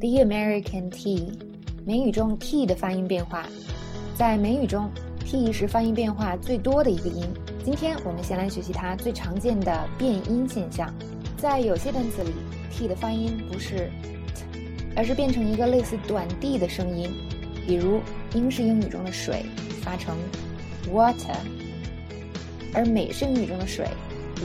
The American Tea，美语中 tea 的发音变化，在美语中 T 是发音变化最多的一个音。今天我们先来学习它最常见的变音现象。在有些单词里，T 的发音不是 t，而是变成一个类似短 D 的声音。比如英式英语中的水发成 water，而美式英语中的水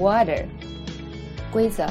water。规则，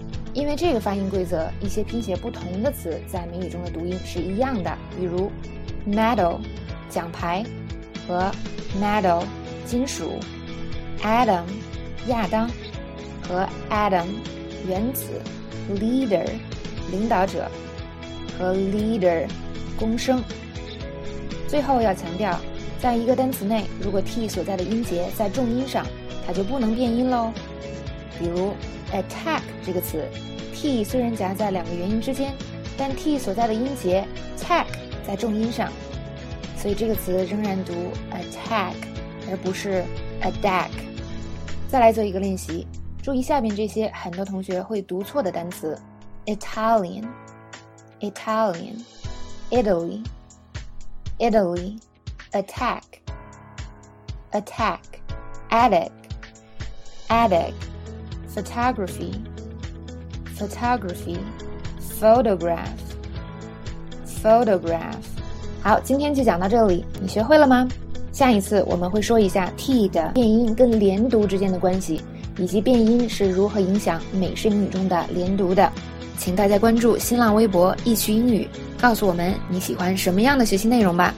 因为这个发音规则，一些拼写不同的词在美语中的读音是一样的。比如，medal，奖牌，和 metal，金属；Adam，亚当，和 atom，原子；leader，领导者，和 leader，公声。最后要强调，在一个单词内，如果 t 所在的音节在重音上，它就不能变音喽。比如。attack 这个词，t 虽然夹在两个元音之间，但 t 所在的音节 tack 在重音上，所以这个词仍然读 attack，而不是 adack。再来做一个练习，注意下边这些很多同学会读错的单词：Italian，Italy，Italy，attack，attack，attic，attic。 Photography, photography, photograph, photograph。好，今天就讲到这里，你学会了吗？下一次我们会说一下 t 的变音跟连读之间的关系，以及变音是如何影响美式英语中的连读的。请大家关注新浪微博“易趣英语”，告诉我们你喜欢什么样的学习内容吧。